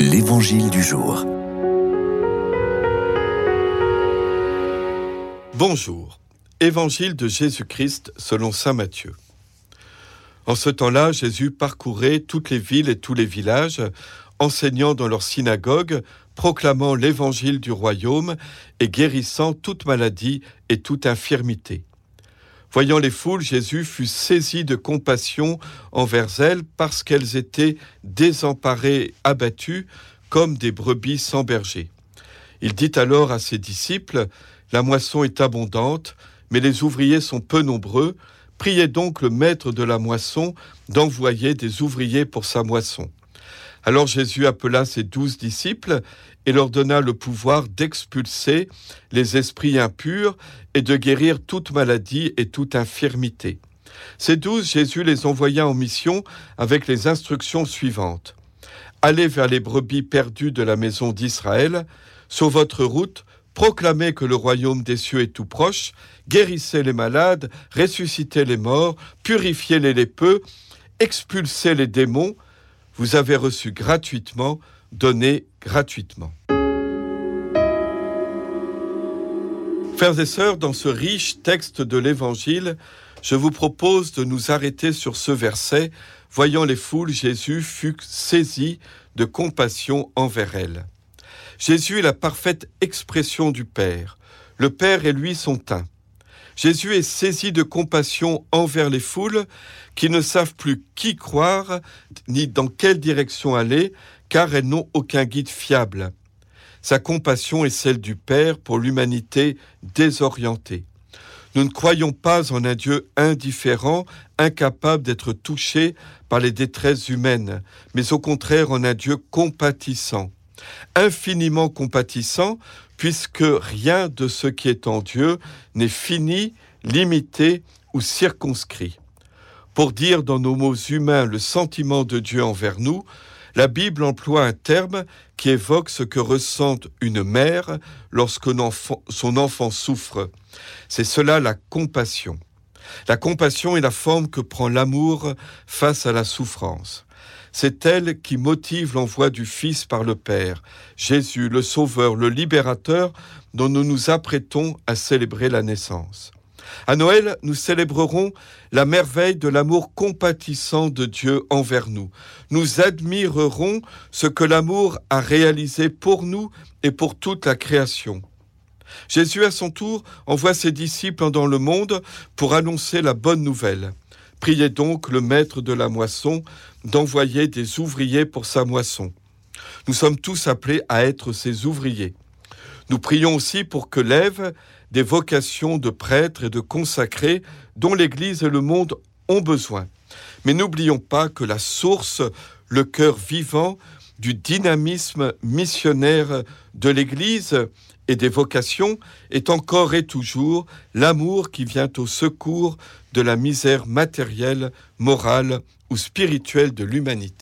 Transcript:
L'Évangile du jour. Bonjour. Évangile de Jésus-Christ selon Saint Matthieu. En ce temps-là, Jésus parcourait toutes les villes et tous les villages, enseignant dans leurs synagogues, proclamant l'évangile du royaume et guérissant toute maladie et toute infirmité. Voyant les foules, Jésus fut saisi de compassion envers elles parce qu'elles étaient désemparées, abattues, comme des brebis sans berger. Il dit alors à ses disciples, La moisson est abondante, mais les ouvriers sont peu nombreux. Priez donc le maître de la moisson d'envoyer des ouvriers pour sa moisson. Alors Jésus appela ses douze disciples et leur donna le pouvoir d'expulser les esprits impurs et de guérir toute maladie et toute infirmité. Ces douze, Jésus les envoya en mission avec les instructions suivantes. Allez vers les brebis perdues de la maison d'Israël, sur votre route, proclamez que le royaume des cieux est tout proche, guérissez les malades, ressuscitez les morts, purifiez les lépreux, expulsez les démons, vous avez reçu gratuitement, donnez gratuitement. Frères et sœurs, dans ce riche texte de l'Évangile, je vous propose de nous arrêter sur ce verset. Voyant les foules, Jésus fut saisi de compassion envers elles. Jésus est la parfaite expression du Père. Le Père et lui sont un. Jésus est saisi de compassion envers les foules qui ne savent plus qui croire ni dans quelle direction aller, car elles n'ont aucun guide fiable. Sa compassion est celle du Père pour l'humanité désorientée. Nous ne croyons pas en un Dieu indifférent, incapable d'être touché par les détresses humaines, mais au contraire en un Dieu compatissant, infiniment compatissant, puisque rien de ce qui est en Dieu n'est fini, limité ou circonscrit. Pour dire dans nos mots humains le sentiment de Dieu envers nous, la Bible emploie un terme qui évoque ce que ressent une mère lorsque son enfant souffre. C'est cela la compassion. La compassion est la forme que prend l'amour face à la souffrance. C'est elle qui motive l'envoi du Fils par le Père, Jésus, le Sauveur, le Libérateur, dont nous nous apprêtons à célébrer la naissance. À Noël, nous célébrerons la merveille de l'amour compatissant de Dieu envers nous. Nous admirerons ce que l'amour a réalisé pour nous et pour toute la création. Jésus, à son tour, envoie ses disciples dans le monde pour annoncer la bonne nouvelle. Priez donc le maître de la moisson d'envoyer des ouvriers pour sa moisson. Nous sommes tous appelés à être ses ouvriers. Nous prions aussi pour que lève des vocations de prêtres et de consacrés dont l'Église et le monde ont besoin. Mais n'oublions pas que la source, le cœur vivant du dynamisme missionnaire de l'Église et des vocations est encore et toujours l'amour qui vient au secours de la misère matérielle, morale ou spirituelle de l'humanité.